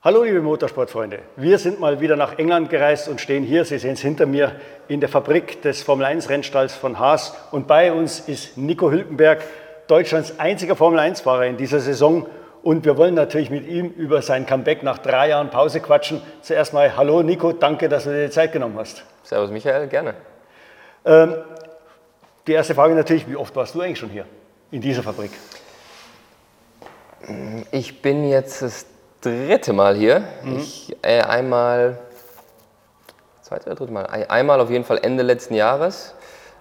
Hallo liebe Motorsportfreunde, wir sind mal wieder nach England gereist und stehen hier, Sie sehen es hinter mir, in der Fabrik des Formel 1 Rennstalls von Haas und bei uns ist Nico Hülkenberg, Deutschlands einziger Formel 1 Fahrer in dieser Saison und wir wollen natürlich mit ihm über sein Comeback nach drei Jahren Pause quatschen. Zuerst mal Hallo Nico, danke, dass du dir die Zeit genommen hast. Servus Michael, gerne. Ähm, die erste Frage natürlich, wie oft warst du eigentlich schon hier in dieser Fabrik? Ich bin jetzt das dritte Mal hier. Mhm. Ich, äh, einmal, zweite oder dritte Mal? Einmal auf jeden Fall Ende letzten Jahres.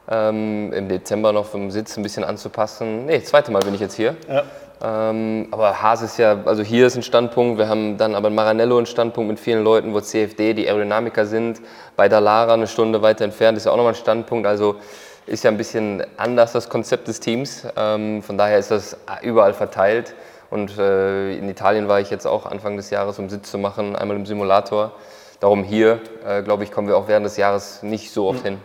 Ähm, Im Dezember noch vom Sitz ein bisschen anzupassen. Nee, zweite Mal bin ich jetzt hier. Ja. Ähm, aber Haas ist ja, also hier ist ein Standpunkt, wir haben dann aber in Maranello einen Standpunkt mit vielen Leuten, wo CFD die Aerodynamiker sind. Bei Dalara eine Stunde weiter entfernt ist ja auch nochmal ein Standpunkt. Also ist ja ein bisschen anders das Konzept des Teams. Ähm, von daher ist das überall verteilt. Und äh, in Italien war ich jetzt auch Anfang des Jahres, um Sitz zu machen, einmal im Simulator. Darum hier, äh, glaube ich, kommen wir auch während des Jahres nicht so oft mhm. hin.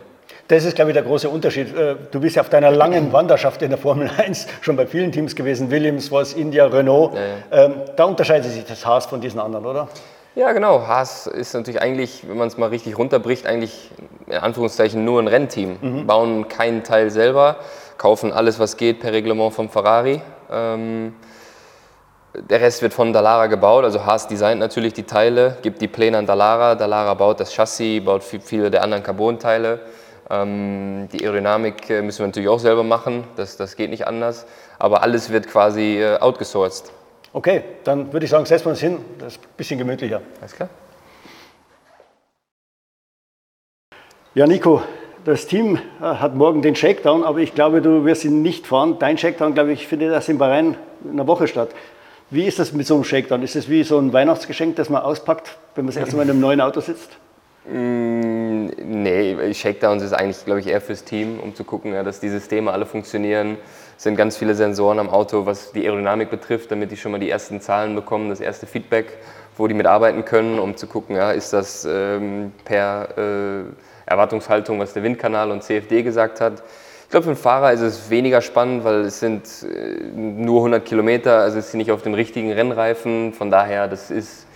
Das ist, glaube ich, der große Unterschied. Äh, du bist ja auf deiner langen Wanderschaft in der Formel 1 schon bei vielen Teams gewesen, Williams, Voss, India, Renault. Ja, ja. Ähm, da unterscheidet sich das Haas von diesen anderen, oder? Ja, genau. Haas ist natürlich eigentlich, wenn man es mal richtig runterbricht, eigentlich in Anführungszeichen nur ein Rennteam. Mhm. Bauen keinen Teil selber, kaufen alles, was geht, per Reglement vom Ferrari. Ähm, der Rest wird von Dallara gebaut, also Haas designt natürlich die Teile, gibt die Pläne an Dallara, Dallara baut das Chassis, baut viele der anderen Carbon-Teile. Ähm, die Aerodynamik äh, müssen wir natürlich auch selber machen, das, das geht nicht anders, aber alles wird quasi äh, outgesourced. Okay, dann würde ich sagen, setzen wir uns hin, das ist ein bisschen gemütlicher. Alles klar. Ja, Nico, das Team äh, hat morgen den Shakedown, aber ich glaube, du wirst ihn nicht fahren. Dein Shakedown, glaube ich, findet erst in Bahrain in einer Woche statt. Wie ist das mit so einem Shakedown? Ist das wie so ein Weihnachtsgeschenk, das man auspackt, wenn man das erste Mal in einem neuen Auto sitzt? Mm, nee, Shakedowns ist eigentlich, glaube ich, eher fürs Team, um zu gucken, ja, dass die Systeme alle funktionieren. Es sind ganz viele Sensoren am Auto, was die Aerodynamik betrifft, damit die schon mal die ersten Zahlen bekommen, das erste Feedback, wo die mitarbeiten können, um zu gucken, ja, ist das ähm, per äh, Erwartungshaltung, was der Windkanal und CFD gesagt hat glaube, für einen Fahrer ist es weniger spannend, weil es sind äh, nur 100 Kilometer, also ist sie nicht auf den richtigen Rennreifen. Von daher, das ist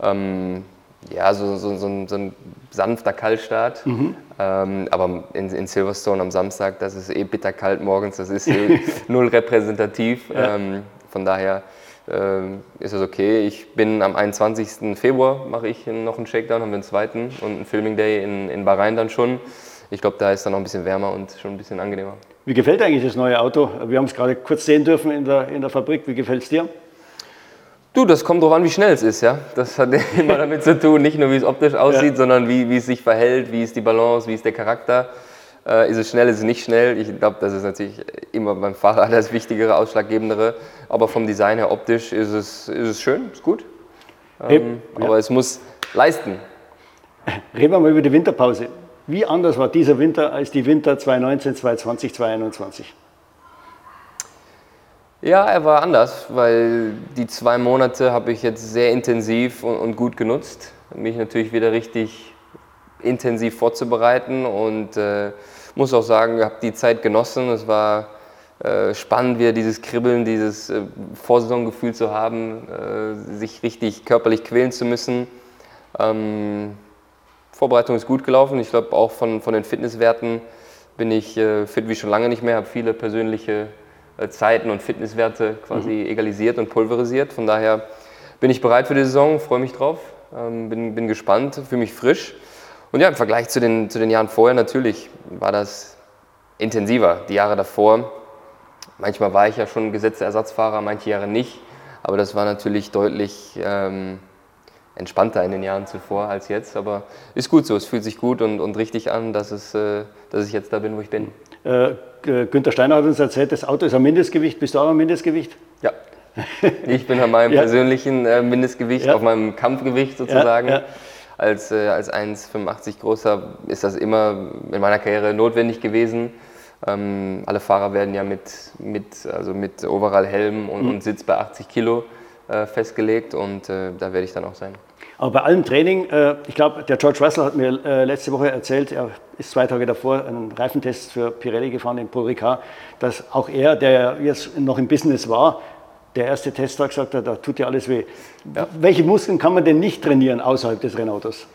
ähm, ja, so, so, so, ein, so, ein, sanfter Kaltstart. Mhm. Ähm, aber in, in, Silverstone am Samstag, das ist eh bitterkalt morgens, das ist eh null repräsentativ. Ja. Ähm, von daher ähm, ist es okay. Ich bin am 21. Februar, mache ich noch einen Shakedown, haben wir einen zweiten und einen Filming Day in, in Bahrain dann schon ich glaube, da ist dann noch ein bisschen wärmer und schon ein bisschen angenehmer. Wie gefällt eigentlich das neue Auto? Wir haben es gerade kurz sehen dürfen in der, in der Fabrik. Wie gefällt es dir? Du, das kommt darauf an, wie schnell es ist. Ja? Das hat immer damit zu tun, nicht nur wie es optisch aussieht, ja. sondern wie, wie es sich verhält, wie ist die Balance, wie ist der Charakter. Äh, ist es schnell, ist es nicht schnell? Ich glaube, das ist natürlich immer beim Fahrer das Wichtigere, Ausschlaggebendere. Aber vom Design her optisch ist es, ist es schön, ist gut. Ähm, ja. Aber es muss leisten. Reden wir mal über die Winterpause. Wie anders war dieser Winter als die Winter 2019, 2020, 2021? Ja, er war anders, weil die zwei Monate habe ich jetzt sehr intensiv und, gut genutzt, mich natürlich wieder richtig intensiv vorzubereiten und äh, muss auch sagen, ich habe die Zeit genossen. Es war äh, spannend, wieder dieses Kribbeln, dieses äh, Vorsaisongefühl zu haben, äh, sich richtig körperlich quälen zu müssen. Ähm, Vorbereitung ist gut gelaufen. Ich glaube, auch von, von den Fitnesswerten bin ich äh, fit wie schon lange nicht mehr, habe viele persönliche äh, Zeiten und Fitnesswerte quasi mhm. egalisiert und pulverisiert. Von daher bin ich bereit für die Saison, freue mich drauf, ähm, bin, bin gespannt, fühle mich frisch. Und ja, im Vergleich zu den, zu den Jahren vorher natürlich war das intensiver. Die Jahre davor, manchmal war ich ja schon gesetzter Ersatzfahrer, manche Jahre nicht. Aber das war natürlich deutlich ähm, entspannter in den Jahren zuvor als jetzt. Aber ist gut so, es fühlt sich gut und, und richtig an, dass, es, äh, dass ich jetzt da bin, wo ich bin. Äh, Günther Steiner hat uns erzählt, das Auto ist ein Mindestgewicht. Bist du auch am Mindestgewicht? Ja. Ich bin an meinem ja. persönlichen äh, Mindestgewicht, ja. auf meinem Kampfgewicht sozusagen. Ja, als, äh, als 1,85 großer ist das immer in meiner Karriere notwendig gewesen. Ähm, alle Fahrer werden ja mit, mit, also mit Overall-Helm und, mhm. und Sitz bei 80 Kilo äh, festgelegt und äh, da werde ich dann auch sein. Aber bei allem Training, äh, ich glaube, der George Russell hat mir äh, letzte Woche erzählt, er ist zwei Tage davor einen Reifentest für Pirelli gefahren in Paul Ricard, dass auch er, der jetzt noch im Business war, der erste Testtag sagt er, da tut ja alles weh. Ja. Welche Muskeln kann man denn nicht trainieren außerhalb des Rennautos?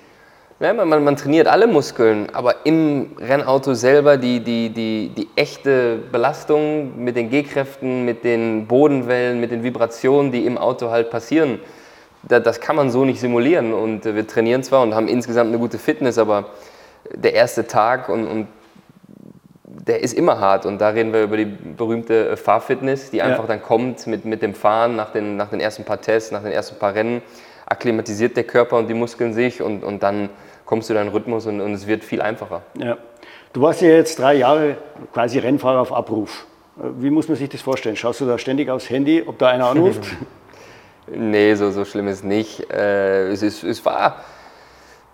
Ja, man, man, trainiert alle Muskeln, aber im Rennauto selber die, die, die, die echte Belastung mit den G-Kräften, mit den Bodenwellen, mit den Vibrationen, die im Auto halt passieren, das kann man so nicht simulieren. Und wir trainieren zwar und haben insgesamt eine gute Fitness, aber der erste Tag und, und der ist immer hart. Und da reden wir über die berühmte Fahrfitness, die einfach ja. dann kommt mit, mit dem Fahren nach den, nach den ersten paar Tests, nach den ersten paar Rennen, akklimatisiert der Körper und die Muskeln sich und, und dann kommst du in deinen Rhythmus und, und es wird viel einfacher. Ja. Du warst ja jetzt drei Jahre quasi Rennfahrer auf Abruf. Wie muss man sich das vorstellen? Schaust du da ständig aufs Handy, ob da einer anruft? nee, so, so schlimm ist nicht. Äh, es, ist, es war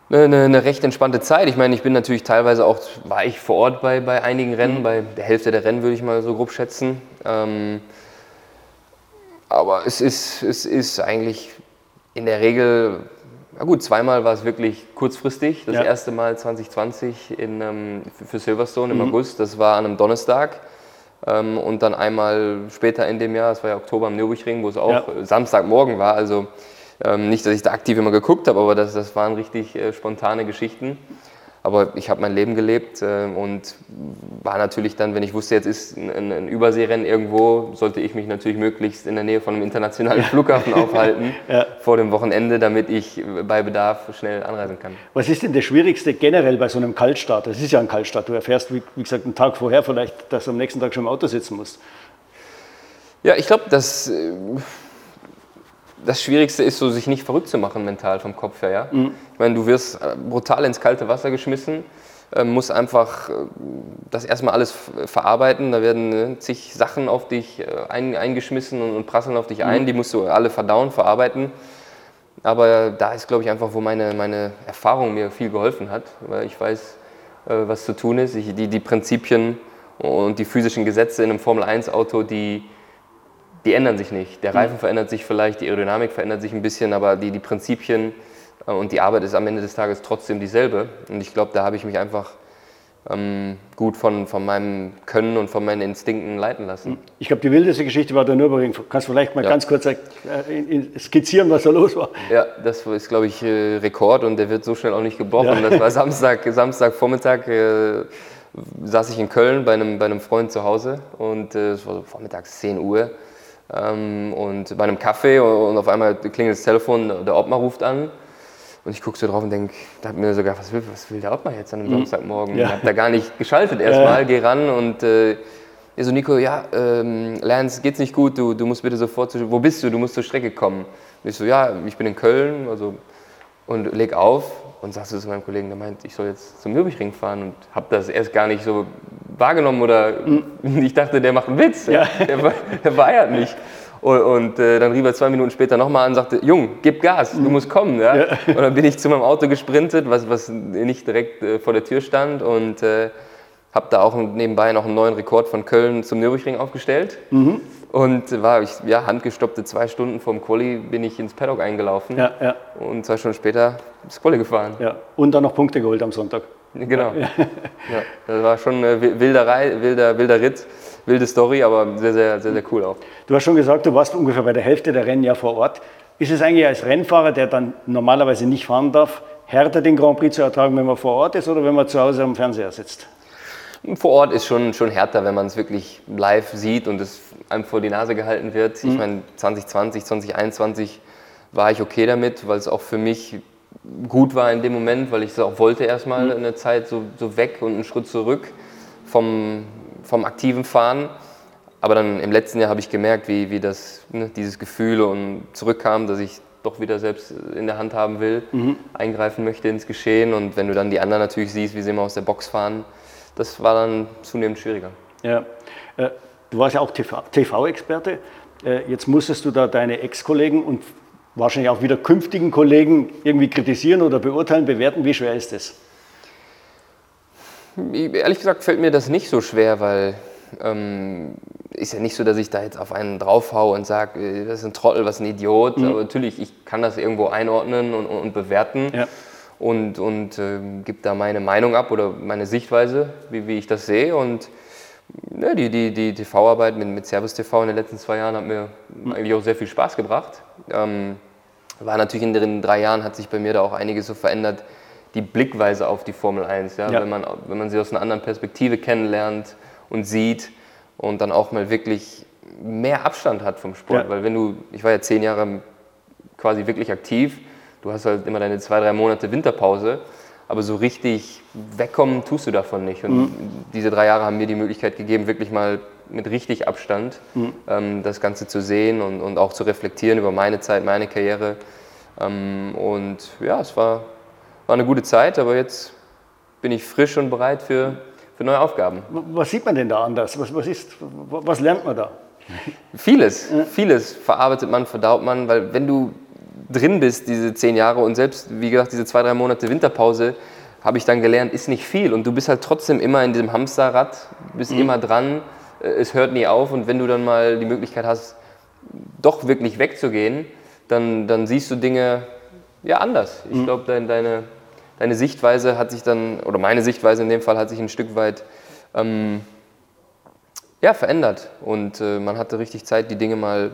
eine, eine, recht entspannte Zeit. Ich meine, ich bin natürlich teilweise auch, war ich vor Ort bei, bei einigen Rennen, mhm. bei der Hälfte der Rennen würde ich mal so grob schätzen. Ähm, aber es ist, es ist eigentlich in der Regel, na gut, zweimal war es wirklich kurzfristig. Das ja. erste Mal 2020 in, ähm, für Silverstone im mhm. August, das war an einem Donnerstag. Ähm, und dann einmal später in dem Jahr, das war ja Oktober am Nürburgring, wo es auch ja. Samstagmorgen war. Also ähm, nicht, dass ich da aktiv immer geguckt habe, aber das, das waren richtig äh, spontane Geschichten. Aber ich habe mein Leben gelebt äh, und war natürlich dann, wenn ich wusste, jetzt ist ein, ein, Überseerennen irgendwo, sollte ich mich natürlich möglichst in der Nähe von einem internationalen Flughafen aufhalten ja. vor dem Wochenende, damit ich bei Bedarf schnell anreisen kann. Was ist denn das Schwierigste generell bei so einem Kaltstart? Das ist ja ein Kaltstart. Du erfährst, wie, wie gesagt, einen Tag vorher vielleicht, dass du am nächsten Tag schon im Auto sitzen musst. Ja, ich glaube, dass äh, das Schwierigste ist so, sich nicht verrückt zu machen mental vom Kopf her. Ja? Mhm. Ich meine, du wirst äh, brutal ins kalte Wasser geschmissen, äh, musst einfach äh, das erstmal alles verarbeiten. Da werden äh, zig Sachen auf dich ein, eingeschmissen und, prasseln auf dich mhm. ein. Die musst du alle verdauen, verarbeiten. Aber da ist, glaube ich, einfach, wo meine, meine Erfahrung mir viel geholfen hat, weil ich weiß, was zu tun ist. Ich, die, die Prinzipien und die physischen Gesetze in einem Formel-1-Auto, die die ändern sich nicht. Der Reifen mhm. verändert sich vielleicht, die Aerodynamik verändert sich ein bisschen, aber die, die Prinzipien äh, und die Arbeit ist am Ende des Tages trotzdem dieselbe. Und ich glaube, da habe ich mich einfach ähm, gut von, von meinem Können und von meinen Instinkten leiten lassen. Mhm. Ich glaube, die wildeste Geschichte war der Nürburgring. Kannst du vielleicht mal ja. ganz kurz äh, skizzieren, was da los war? Ja, das ist, glaube ich, äh, Rekord und der wird so schnell auch nicht gebrochen. Ja. Das war Samstag, Samstagvormittag. Äh, saß ich in Köln bei einem, bei einem Freund zu Hause und es war so vormittags 10 Uhr und bei einem Kaffee und auf einmal klingelt das Telefon, der Obmann ruft an. Und ich gucke so drauf und denke, da hat mir sogar, was will, was will der Obmann jetzt an einem mhm. Samstagmorgen? Ja. Ich habe da gar nicht geschaltet erstmal, ja. geh ran und äh, so, Nico, ja, ähm, Lance, geht's nicht gut, du, du musst bitte sofort, zu, wo bist du, du musst zur Strecke kommen. Und ich so, ja, ich bin in Köln, also, und leg auf und sagst du zu meinem Kollegen, der meint, ich soll jetzt zum Nürburgring fahren und habe das erst gar nicht so wahrgenommen oder mhm. ich dachte, der macht einen Witz, ja. der, der feiert mich. Und, und äh, dann rief er zwei Minuten später nochmal an und sagte, Jung, gib Gas, du mhm. musst kommen. Ja? ja? Und dann bin ich zu meinem Auto gesprintet, was, was nicht direkt äh, vor der Tür stand und äh, habe da auch nebenbei noch einen neuen Rekord von Köln zum Nürburgring aufgestellt. Mhm. Und war ich, ja, handgestoppte zwei Stunden vom Quali bin ich ins Paddock eingelaufen. Ja, ja. Und zwei Stunden später das Quali gefahren. Ja. Und dann noch Punkte geholt am Sonntag. Genau. Ja. ja. das war schon eine wilder, wilder, wilder Ritt, wilde Story, aber sehr, sehr, sehr, sehr cool auch. Du hast schon gesagt, du warst ungefähr bei der Hälfte der Rennen ja vor Ort. Ist es eigentlich als Rennfahrer, der dann normalerweise nicht fahren darf, härter den Grand Prix zu ertragen, wenn man vor Ort ist oder wenn man zu Hause am Fernseher sitzt? Vor Ort ist schon, schon härter, wenn man es wirklich live sieht und es einem vor die Nase gehalten wird. Mhm. Ich meine, 2020, 2021 war ich okay damit, weil es auch für mich gut war in dem Moment, weil ich es auch wollte erstmal mhm. eine Zeit so, so weg und einen Schritt zurück vom, vom aktiven Fahren. Aber dann im letzten Jahr habe ich gemerkt, wie, wie das, ne, dieses Gefühl und zurückkam, dass ich doch wieder selbst in der Hand haben will, mhm. eingreifen möchte ins Geschehen. Und wenn du dann die anderen natürlich siehst, wie sie immer aus der Box fahren, das war dann zunehmend schwieriger. Ja. Äh, du warst ja auch TV-Experte. Äh, jetzt musstest du da deine Ex-Kollegen und wahrscheinlich auch wieder künftigen Kollegen irgendwie kritisieren oder beurteilen, bewerten. Wie schwer ist das? Ehrlich gesagt fällt mir das nicht so schwer, weil ähm, ist ja nicht so, dass ich da jetzt auf einen draufhaue und sage, äh, das ist ein Trottel, was ein Idiot. Mhm. Aber natürlich, ich kann das irgendwo einordnen und, und bewerten. Ja und, und äh, gebe da meine Meinung ab oder meine Sichtweise, wie, wie ich das sehe. Und Ja, die, die, die TV-Arbeit mit, mit Servus TV in den letzten zwei Jahren hat mir eigentlich auch sehr viel Spaß gebracht. Ähm, war natürlich in den drei Jahren hat sich bei mir da auch einiges so verändert. Die Blickweise auf die Formel 1, ja? ja. Wenn, man, wenn man sie aus einer anderen Perspektive kennenlernt und sieht und dann auch mal wirklich mehr Abstand hat vom Sport. Ja. Weil wenn du, ich war ja zehn Jahre quasi wirklich aktiv, du hast halt immer deine zwei, drei Monate Winterpause aber so richtig wegkommen tust du davon nicht. Und mhm. diese drei Jahre haben mir die Möglichkeit gegeben, wirklich mal mit richtig Abstand mhm. ähm, das Ganze zu sehen und, und auch zu reflektieren über meine Zeit, meine Karriere. Ähm, und ja, es war, war eine gute Zeit, aber jetzt bin ich frisch und bereit für, für neue Aufgaben. Was sieht man denn da anders? Was, was, ist, was lernt man da? Vieles, vieles verarbeitet man, verdaut man, weil wenn du drin bist, diese zehn Jahre und selbst, wie gesagt, diese zwei, drei Monate Winterpause, habe ich dann gelernt, ist nicht viel. Und du bist halt trotzdem immer in diesem Hamsterrad, bist mhm. immer dran, äh, es hört nie auf. Und wenn du dann mal die Möglichkeit hast, doch wirklich wegzugehen, dann, dann siehst du Dinge ja anders. Ich mhm. glaube, dein, deine, deine Sichtweise hat sich dann, oder meine Sichtweise in dem Fall hat sich ein Stück weit ähm, ja, verändert. Und äh, man hatte richtig Zeit, die Dinge mal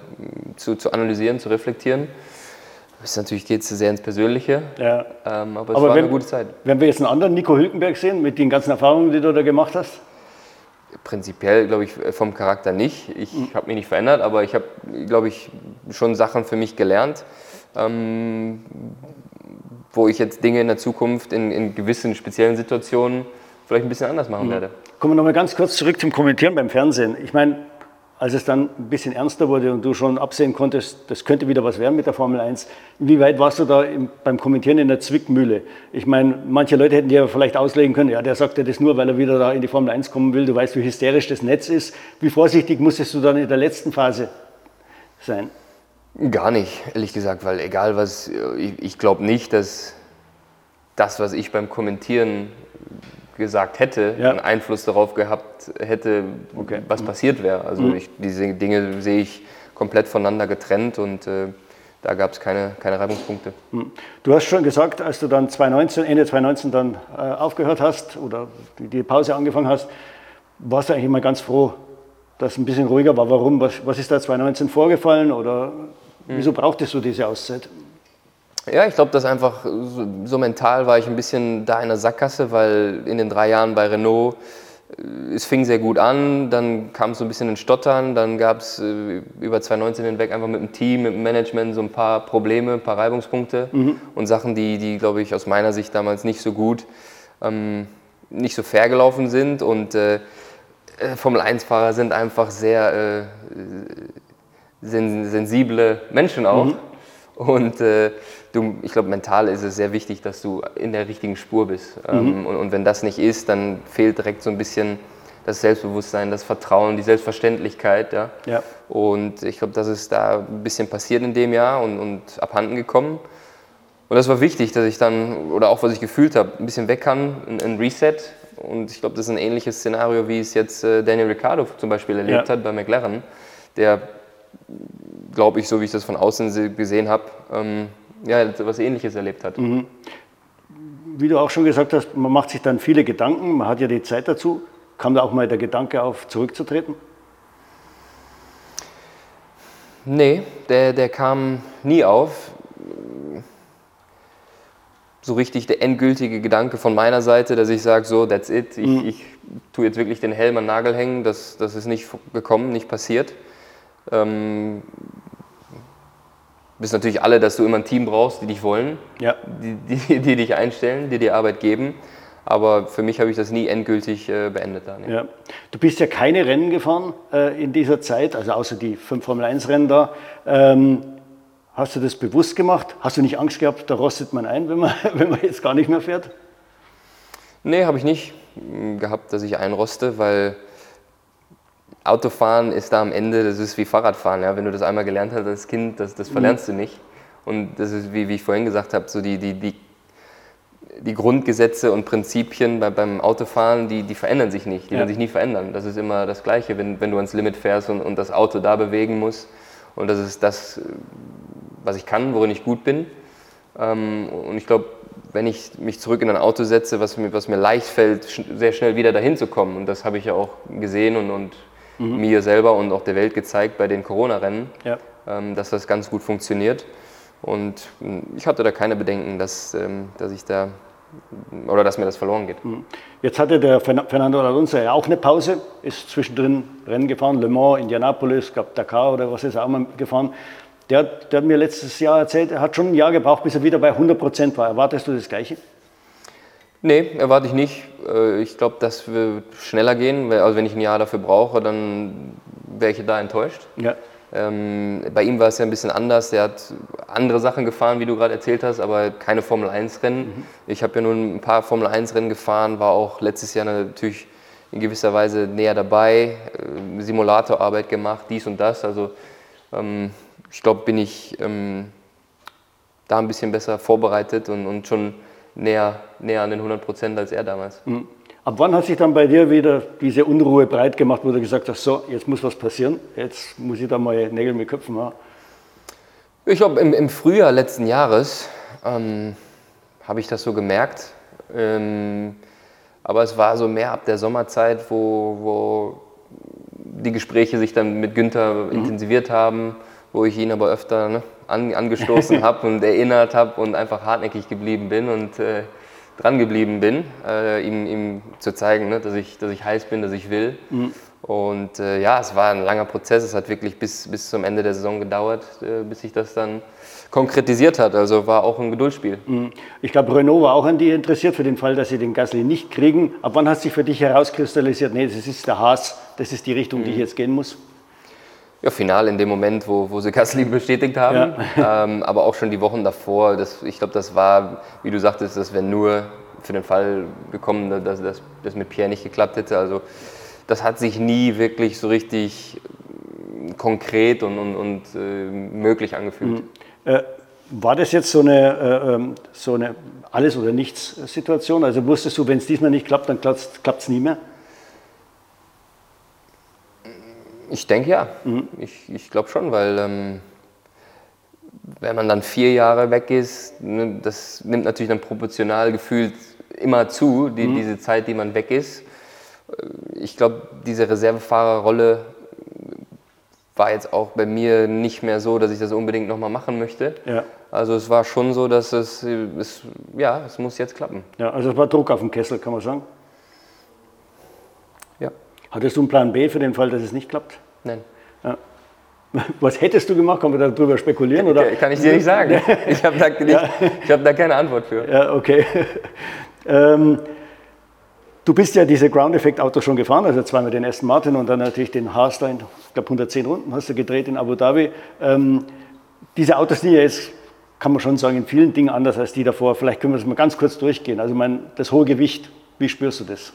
zu, zu analysieren, zu reflektieren. Das ist natürlich geht es sehr ins Persönliche, ja. ähm, aber es aber war wenn, eine gute Zeit. Wenn wir jetzt einen anderen Nico Hülkenberg sehen, mit den ganzen Erfahrungen, die du da gemacht hast? Prinzipiell, glaube ich, vom Charakter nicht. Ich mhm. habe mich nicht verändert, aber ich habe, glaube ich, schon Sachen für mich gelernt, ähm, wo ich jetzt Dinge in der Zukunft in, in gewissen speziellen Situationen vielleicht ein bisschen anders machen mhm. werde. Kommen wir nochmal ganz kurz zurück zum Kommentieren beim Fernsehen. Ich meine, als es dann ein bisschen ernster wurde und du schon absehen konntest, das könnte wieder was werden mit der Formel 1, wie weit warst du da im, beim Kommentieren in der Zwickmühle? Ich meine, manche Leute hätten dir vielleicht auslegen können, ja, der sagt ja das nur, weil er wieder da in die Formel 1 kommen will, du weißt, wie hysterisch das Netz ist. Wie vorsichtig musstest du dann in der letzten Phase sein? Gar nicht, ehrlich gesagt, weil egal was, ich, ich glaube nicht, dass das, was ich beim Kommentieren gesagt hätte, ja. einen Einfluss darauf gehabt hätte, okay. was passiert wäre. Also mhm. ich, diese Dinge sehe ich komplett voneinander getrennt und äh, da gab es keine, keine Reibungspunkte. Mhm. Du hast schon gesagt, als du dann 2019, Ende 2019 dann äh, aufgehört hast oder die, die, Pause angefangen hast, warst du eigentlich immer ganz froh, dass es ein bisschen ruhiger war. Warum? Was, was ist da 2019 vorgefallen oder mhm. wieso brauchtest du diese Auszeit? Ja, ich glaube, dass einfach so, so, mental war ich ein bisschen da in der Sackgasse, weil in den drei Jahren bei Renault äh, es fing sehr gut an, dann kam es so ein bisschen in Stottern, dann gab es äh, über 2019 hinweg einfach mit dem Team, mit dem Management so ein paar Probleme, ein paar Reibungspunkte mhm. und Sachen, die, die glaube ich, aus meiner Sicht damals nicht so gut, ähm, nicht so fair gelaufen sind und äh, äh Formel-1-Fahrer sind einfach sehr äh, sensible Menschen auch. Mhm. Und äh, du, ich glaube, mental ist es sehr wichtig, dass du in der richtigen Spur bist. Ähm, mhm. und, und, wenn das nicht ist, dann fehlt direkt so ein bisschen das Selbstbewusstsein, das Vertrauen, die Selbstverständlichkeit. Ja? ja. Und ich glaube, das ist da ein bisschen passiert in dem Jahr und, und abhanden gekommen. Und das war wichtig, dass ich dann, oder auch was ich gefühlt habe, ein bisschen weg kann, ein, ein Reset. Und ich glaube, das ist ein ähnliches Szenario, wie es jetzt äh, Daniel Ricciardo zum Beispiel erlebt ja. hat bei McLaren, der, glaube ich, so wie ich das von außen gesehen habe, ähm, ja, was Ähnliches erlebt hat. Mhm. Wie du auch schon gesagt hast, man macht sich dann viele Gedanken, man hat ja die Zeit dazu. Kam da auch mal der Gedanke auf, zurückzutreten? Nee, der, der kam nie auf. So richtig der endgültige Gedanke von meiner Seite, dass ich sage, so, that's it, ich, mhm. ich tue jetzt wirklich den Helm an den Nagel hängen, das, das ist nicht gekommen, nicht passiert. Ähm, wissen natürlich alle, dass du immer ein Team brauchst, die dich wollen, ja. die, die, die, dich einstellen, die dir Arbeit geben. Aber für mich habe ich das nie endgültig äh, beendet. Da, ja. Du bist ja keine Rennen gefahren äh, in dieser Zeit, also außer die fünf Formel-1-Rennen da. Ähm, hast du das bewusst gemacht? Hast du nicht Angst gehabt, da rostet man ein, wenn man, wenn man jetzt gar nicht mehr fährt? Nee, habe ich nicht gehabt, dass ich einroste, weil Autofahren ist da am Ende, das ist wie Fahrradfahren. Ja? Wenn du das einmal gelernt hast als Kind, das, das verlernst mhm. du nicht. Und das ist, wie, wie ich vorhin gesagt habe, so die, die, die, die Grundgesetze und Prinzipien bei, beim Autofahren, die, die verändern sich nicht, die ja. werden sich nie verändern. Das ist immer das Gleiche, wenn, wenn du ans Limit fährst und, und das Auto da bewegen muss. Und das ist das, was ich kann, worin ich gut bin. Ähm, und ich glaube, wenn ich mich zurück in ein Auto setze, was mir, was mir leicht fällt, sehr schnell wieder dahin zu kommen. Und das habe ich ja auch gesehen und, und mhm. mir selber und auch der Welt gezeigt bei den Corona-Rennen, ja. ähm, dass das ganz gut funktioniert. Und hm, ich hatte da keine Bedenken, dass, ähm, dass ich da oder dass mir das verloren geht. Mhm. Jetzt hatte der Fernando Alonso ja auch eine Pause, ist zwischendrin Rennen gefahren, Le Mans, Indianapolis, gab Dakar oder was ist auch mal gefahren. Der, der hat mir letztes Jahr erzählt, er hat schon ein Jahr gebraucht, bis er wieder bei 100 Prozent war. Erwartest du das Gleiche? Nee, erwarte ich nicht. Äh, ich glaube, das wird schneller gehen. Also wenn ich ein Jahr dafür brauche, dann wäre ich da enttäuscht. Ja. Ähm, bei ihm war es ja ein bisschen anders. Er hat andere Sachen gefahren, wie du gerade erzählt hast, aber keine Formel-1-Rennen. Mhm. Ich habe ja nun ein paar Formel-1-Rennen gefahren, war auch letztes Jahr natürlich in gewisser Weise näher dabei, äh, Simulatorarbeit gemacht, dies und das. Also ähm, ich glaube, bin ich ähm, da ein bisschen besser vorbereitet und, und schon näher, näher an den 100 Prozent als er damals. Mhm. Ab wann hat sich dann bei dir wieder diese Unruhe breit gemacht, wo du gesagt hast, so, jetzt muss was passieren, jetzt muss ich da mal Nägel mit Köpfen machen? Ich glaube, im, im, Frühjahr letzten Jahres ähm, habe ich das so gemerkt. Ähm, aber es war so mehr ab der Sommerzeit, wo, wo die Gespräche sich dann mit Günther mhm. intensiviert haben, wo ich ihn aber öfter ne, an, angestoßen habe und erinnert habe und einfach hartnäckig geblieben bin und äh, dran geblieben bin, äh, ihm, ihm, zu zeigen, ne, dass, ich, dass ich heiß bin, dass ich will. Mhm. Und äh, ja, es war ein langer Prozess. Es hat wirklich bis, bis zum Ende der Saison gedauert, äh, bis sich das dann konkretisiert hat. Also war auch ein Geduldsspiel. Mhm. Ich glaube, Renault war auch an dir interessiert für den Fall, dass sie den Gasly nicht kriegen. Ab wann hat sich für dich herauskristallisiert, nee, das ist der Haas, das ist die Richtung, mhm. die ich jetzt gehen muss? Ja, final in dem Moment, wo, wo sie Gasly bestätigt haben, ja. ähm, aber auch schon die Wochen davor. Das, ich glaube, das war, wie du sagtest, das wäre nur für den Fall gekommen, dass das mit Pierre nicht geklappt hätte. Also das hat sich nie wirklich so richtig konkret und, und, und äh, möglich angefühlt. Mhm. Äh, war das jetzt so eine, äh, ähm, so eine Alles- oder Nichts-Situation? Also wusstest du, wenn es diesmal nicht klappt, dann klappt es nie mehr? Ich denke ja. Mhm. Ich, ich glaube schon, weil ähm, wenn man dann vier Jahre weg ist, ne, das nimmt natürlich dann proportional gefühlt immer zu, die, mhm. diese Zeit, die man weg ist. Äh, ich glaube, diese Reservefahrerrolle war jetzt auch bei mir nicht mehr so, dass ich das unbedingt nochmal machen möchte. Ja. Also es war schon so, dass es, es, ja, es muss jetzt klappen. Ja, also es war Druck auf dem Kessel, kann man sagen. Hattest du einen Plan B für den Fall, dass es nicht klappt? Nein. Ja. Was hättest du gemacht? Kann man darüber spekulieren? Oder? Kann ich dir nicht sagen. Ich habe da, ja. hab da keine Antwort für. Ja, okay. Ähm, du bist ja diese Ground-Effekt-Autos schon gefahren, also zweimal den Aston Martin und dann natürlich den Haarstein, ich glaube 110 Runden hast du gedreht in Abu Dhabi. Ähm, diese Autos sind ja jetzt, kann man schon sagen, in vielen Dingen anders als die davor. Vielleicht können wir das mal ganz kurz durchgehen. Also mein, das hohe Gewicht, wie spürst du das?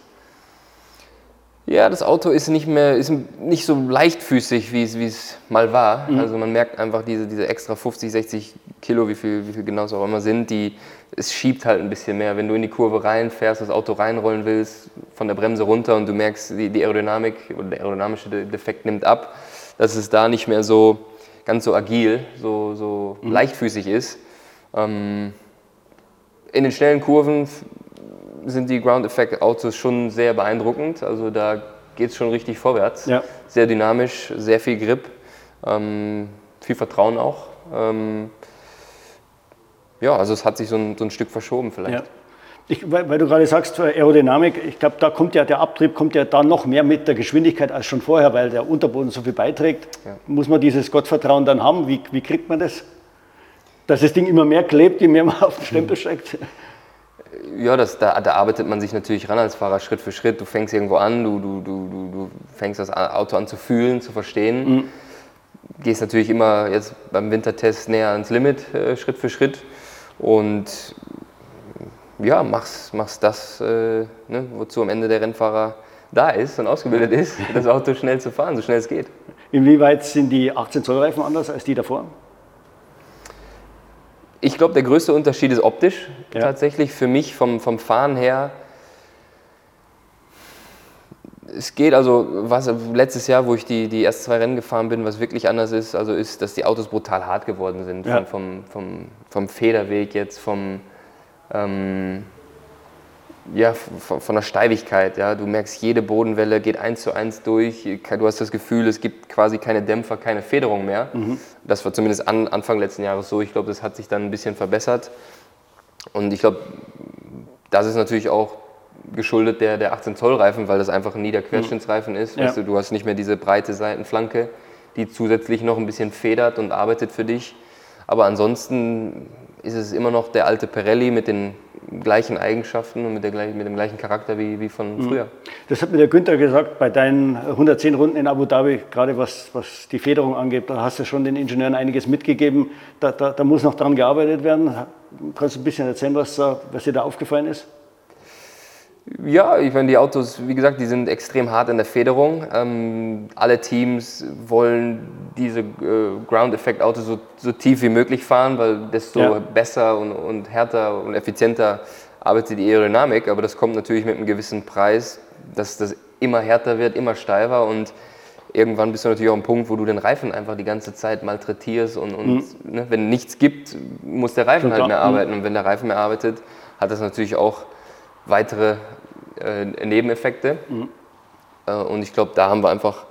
Ja, das Auto ist nicht mehr, ist nicht so leichtfüßig, wie es, wie es mal war. Mhm. Also man merkt einfach diese, diese extra 50, 60 Kilo, wie viel, wie viel genau es auch immer sind, die, es schiebt halt ein bisschen mehr. Wenn du in die Kurve reinfährst, das Auto reinrollen willst, von der Bremse runter und du merkst, die, die Aerodynamik oder der aerodynamische Defekt nimmt ab, dass es da nicht mehr so ganz so agil, so, so mhm. leichtfüßig ist. Ähm, in den schnellen Kurven sind die Ground Effect Autos schon sehr beeindruckend. Also da geht es schon richtig vorwärts. Ja. Sehr dynamisch, sehr viel Grip, ähm, viel Vertrauen auch. Ähm, ja, also es hat sich so ein, so ein Stück verschoben vielleicht. Ja. Ich, weil, weil, du gerade sagst, Aerodynamik, ich glaube, da kommt ja der Abtrieb kommt ja da noch mehr mit der Geschwindigkeit als schon vorher, weil der Unterboden so viel beiträgt. Ja. Muss man dieses Gottvertrauen dann haben? Wie, wie kriegt man das? Dass das Ding immer mehr klebt, je mehr man auf den Stempel steigt? Ja, das, da, da, arbeitet man sich natürlich ran als Fahrer Schritt für Schritt. Du fängst irgendwo an, du, du, du, du fängst das Auto an zu fühlen, zu verstehen. Mhm. Gehst natürlich immer jetzt beim Wintertest näher ans Limit, äh, Schritt für Schritt. Und ja, machst, machst das, äh, ne, wozu am Ende der Rennfahrer da ist und ausgebildet ist, das Auto schnell zu fahren, so schnell es geht. Inwieweit sind die 18 Zoll Reifen anders als die davor? Ich glaube, der größte Unterschied ist optisch. Ja. Tatsächlich für mich vom, vom Fahren her. Es geht also, was letztes Jahr, wo ich die, die ersten zwei Rennen gefahren bin, was wirklich anders ist, also ist, dass die Autos brutal hart geworden sind. Ja. Vom, vom, vom, Federweg jetzt, vom, ähm, ja, von, der Steifigkeit. Ja. Du merkst, jede Bodenwelle geht eins zu eins durch. Du hast das Gefühl, es gibt quasi keine Dämpfer, keine Federung mehr. Mhm. Das war zumindest an, Anfang letzten Jahres so. Ich glaube, das hat sich dann ein bisschen verbessert. Und ich glaube, das ist natürlich auch geschuldet der, der 18 Zoll Reifen, weil das einfach ein Niederquerschnittsreifen ist. Ja. Weißt du, du hast nicht mehr diese breite Seitenflanke, die zusätzlich noch ein bisschen federt und arbeitet für dich. Aber ansonsten ist es immer noch der alte Pirelli mit den gleichen Eigenschaften und mit, der, mit dem gleichen Charakter wie, wie von mhm. früher. Das hat mir der Günther gesagt, bei deinen 110 Runden in Abu Dhabi, gerade was, was die Federung angeht, da hast du schon den Ingenieuren einiges mitgegeben. Da, da, da muss noch dran gearbeitet werden. Kannst du ein bisschen erzählen, was, was dir da aufgefallen ist? Ja, ich meine, die Autos, wie gesagt, die sind extrem hart in der Federung. Ähm, alle Teams wollen diese äh, Ground-Effekt-Autos so, so, tief wie möglich fahren, weil desto ja. besser und, und härter und effizienter arbeitet die Aerodynamik. Aber das kommt natürlich mit einem gewissen Preis, dass das immer härter wird, immer steifer und irgendwann bist du natürlich auch am Punkt, wo du den Reifen einfach die ganze Zeit malträtierst und, und mhm. ne, wenn nichts gibt, muss der Reifen halt mehr arbeiten. Mhm. Und wenn der Reifen mehr arbeitet, hat das natürlich auch weitere äh, Nebeneffekte. Mhm. Äh, und ich glaube, da haben wir einfach,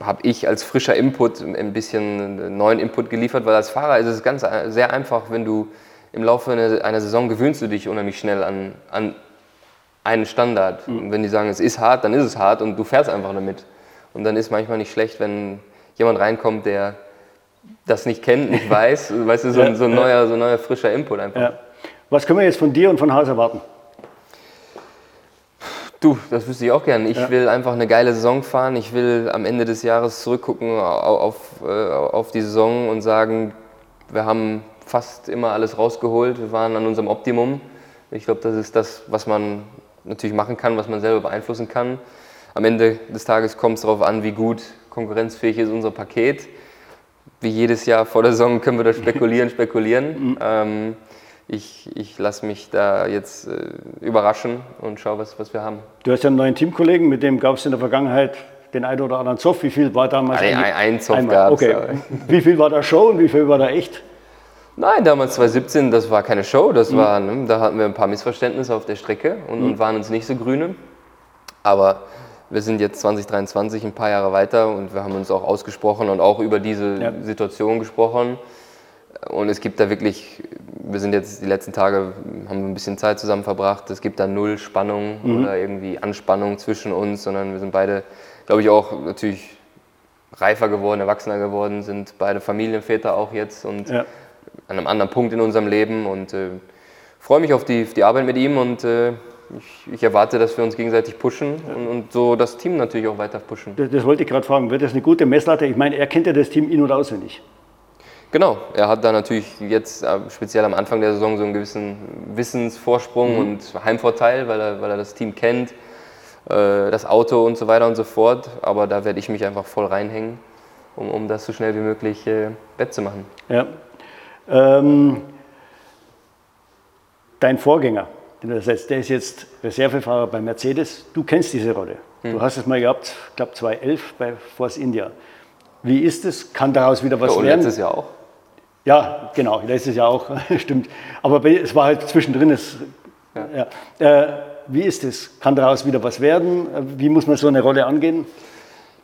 habe ich als frischer Input ein bisschen neuen Input geliefert, weil als Fahrer ist es ganz äh, sehr einfach, wenn du im Laufe einer Saison gewöhnst du dich unheimlich schnell an, an einen Standard. Mhm. Und wenn die sagen, es ist hart, dann ist es hart und du fährst einfach damit. Und dann ist manchmal nicht schlecht, wenn jemand reinkommt, der das nicht kennt, nicht weiß, weißt du, so, ein, so ein neuer, so ein neuer frischer Input einfach. Ja. Was können wir jetzt von dir und von Haas erwarten? Du, das wüsste ich auch gerne. Ich ja. will einfach eine geile Saison fahren. Ich will am Ende des Jahres zurückgucken auf, auf, äh, auf die Saison und sagen, wir haben fast immer alles rausgeholt. Wir waren an unserem Optimum. Ich glaube, das ist das, was man natürlich machen kann, was man selber beeinflussen kann. Am Ende des Tages kommt es darauf an, wie gut konkurrenzfähig ist unser Paket. Wie jedes Jahr vor der Saison können wir da spekulieren, spekulieren. Mhm. ähm, ich, ich lasse mich da jetzt äh, überraschen und schaue, was, was wir haben. Du hast ja einen neuen Teamkollegen, mit dem gab es in der Vergangenheit den einen oder anderen Zoff. Wie viel war damals? Ein, ein, ein Zoff gab es. Okay. Wie viel war da Show und wie viel war da echt? Nein, damals 2017, das war keine Show, das mhm. war, ne, da hatten wir ein paar Missverständnisse auf der Strecke und, mhm. und, waren uns nicht so grüne. Aber wir sind jetzt 2023 ein paar Jahre weiter und wir haben uns auch ausgesprochen und auch über diese ja. Situation gesprochen. Und es gibt da wirklich, wir sind jetzt die letzten Tage, haben ein bisschen Zeit zusammen verbracht. Es gibt da null Spannung mhm. oder irgendwie Anspannung zwischen uns, sondern wir sind beide, glaube ich, auch natürlich reifer geworden, erwachsener geworden, sind beide Familienväter auch jetzt und ja. an einem anderen Punkt in unserem Leben. Und äh, freue mich auf die, auf die Arbeit mit ihm und äh, ich, ich, erwarte, dass wir uns gegenseitig pushen und, und, so das Team natürlich auch weiter pushen. Das, das wollte ich gerade fragen. Wird das eine gute Messlatte? Ich meine, er kennt ja das Team in- und auswendig. Genau, er hat da natürlich jetzt äh, speziell am Anfang der Saison so einen gewissen Wissensvorsprung mhm. und Heimvorteil, weil er, weil er das Team kennt, äh, das Auto und so weiter und so fort. Aber da werde ich mich einfach voll reinhängen, um, um das so schnell wie möglich äh, wettzumachen. Ja. Ähm, dein Vorgänger, der ist jetzt Reservefahrer bei Mercedes. Du kennst diese Rolle. Mhm. Du hast es mal gehabt, ich glaube 2011 bei Force India. Wie ist es? Kann daraus wieder was ja, und werden? letztes Jahr auch. Ja, genau, letztes Jahr auch, stimmt. Aber es war halt zwischendrin. Es, ja. Ja. Äh, wie ist es? Kann daraus wieder was werden? Wie muss man so eine Rolle angehen?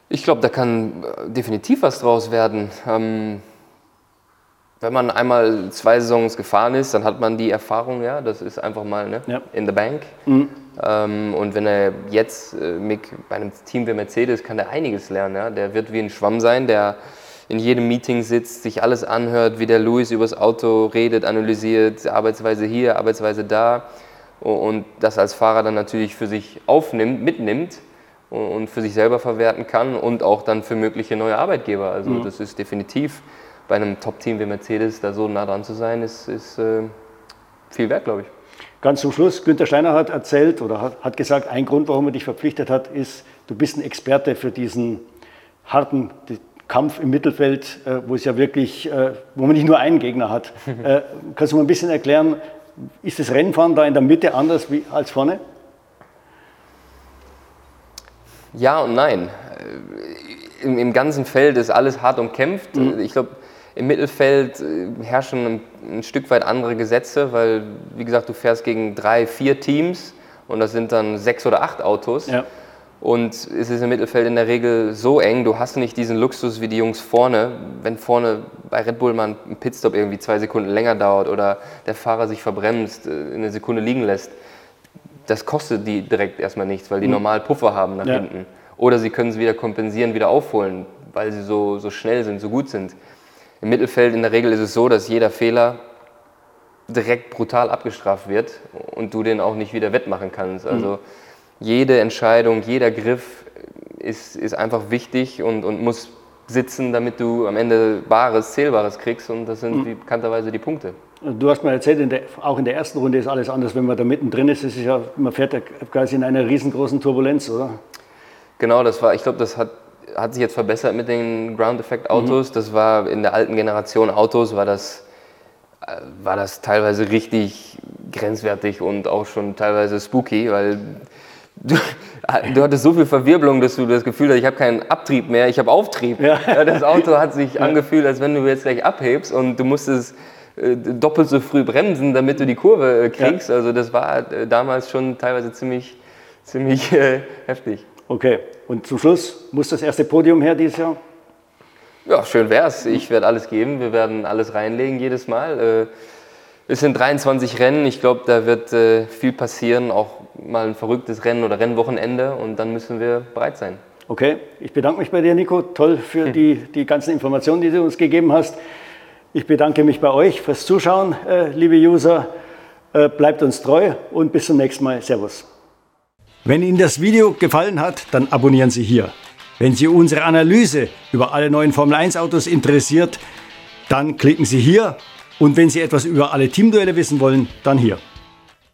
Ich glaube, da kann äh, definitiv was draus werden. Ähm, wenn man einmal zwei Saisons gefahren ist, dann hat man die Erfahrung, ja, das ist einfach mal ne, ja. in the bank. Mhm. Ähm, und wenn er jetzt äh, mit, bei einem Team wie Mercedes kann er einiges lernen. Ja. Der wird wie ein Schwamm sein, der in jedem Meeting sitzt, sich alles anhört, wie der Louis übers Auto redet, analysiert, Arbeitsweise hier, Arbeitsweise da und das als Fahrer dann natürlich für sich aufnimmt, mitnimmt und für sich selber verwerten kann und auch dann für mögliche neue Arbeitgeber. Also mhm. das ist definitiv bei einem Top-Team wie Mercedes da so nah dran zu sein, ist, ist äh, viel wert, glaube ich. Ganz zum Schluss, Günter Steiner hat erzählt oder hat, hat gesagt, ein Grund, warum er dich verpflichtet hat, ist, du bist ein Experte für diesen harten, Kampf im Mittelfeld, äh, wo es ja wirklich, äh, wo man nicht nur einen Gegner hat. Äh, kannst du mal ein bisschen erklären, ist das Rennfahren da in der Mitte anders wie, als vorne? Ja und nein. Im, Im, ganzen Feld ist alles hart umkämpft. Mhm. Ich glaube, Im Mittelfeld herrschen ein, ein, Stück weit andere Gesetze, weil, wie gesagt, du fährst gegen drei, vier Teams und das sind dann sechs oder acht Autos. Ja. Und es ist im Mittelfeld in der Regel so eng, du hast nicht diesen Luxus wie die Jungs vorne. Wenn vorne bei Red Bull mal ein Pitstop irgendwie zwei Sekunden länger dauert oder der Fahrer sich verbremst, äh, eine Sekunde liegen lässt, das kostet die direkt erstmal nichts, weil die mhm. normal Puffer haben nach ja. hinten. Oder sie können es wieder kompensieren, wieder aufholen, weil sie so, so schnell sind, so gut sind. Im Mittelfeld in der Regel ist es so, dass jeder Fehler direkt brutal abgestraft wird und du den auch nicht wieder wettmachen kannst. Also mhm. Jede Entscheidung, jeder Griff ist, ist einfach wichtig und, und muss sitzen, damit du am Ende Bares, Zählbares kriegst und das sind mhm. bekannterweise die Punkte. Du hast mir erzählt, in der, auch in der ersten Runde ist alles anders, wenn man da mittendrin ist. ist ja, man fährt ja quasi in einer riesengroßen Turbulenz, oder? Genau, das war, ich glaube, das hat, hat sich jetzt verbessert mit den Ground Effect Autos. Mhm. Das war in der alten Generation Autos, war das, äh, war das teilweise richtig grenzwertig und auch schon teilweise spooky, weil du, du hattest so viel Verwirbelung, dass du das Gefühl hast, ich habe keinen Abtrieb mehr, ich habe Auftrieb. Ja. Das Auto hat sich ja. angefühlt, als wenn du jetzt gleich abhebst und du musstest äh, doppelt so früh bremsen, damit du die Kurve äh, kriegst. Also das war äh, damals schon teilweise ziemlich, ziemlich äh, heftig. Okay, und zum Schluss muss das erste Podium her dieses Jahr? Ja, schön wär's. Ich werde alles geben. Wir werden alles reinlegen jedes Mal. Es sind 23 Rennen. Ich glaube, da wird viel passieren. Auch mal ein verrücktes Rennen oder Rennwochenende. Und dann müssen wir bereit sein. Okay, ich bedanke mich bei dir, Nico. Toll für hm. die, die ganzen Informationen, die du uns gegeben hast. Ich bedanke mich bei euch fürs Zuschauen, äh, liebe User. Äh, bleibt uns treu und bis zum nächsten Mal. Servus. Wenn Ihnen das Video gefallen hat, dann abonnieren Sie hier. Wenn Sie unsere Analyse über alle neuen Formel 1 Autos interessiert, dann klicken Sie hier. Und wenn Sie etwas über alle Teamduelle wissen wollen, dann hier.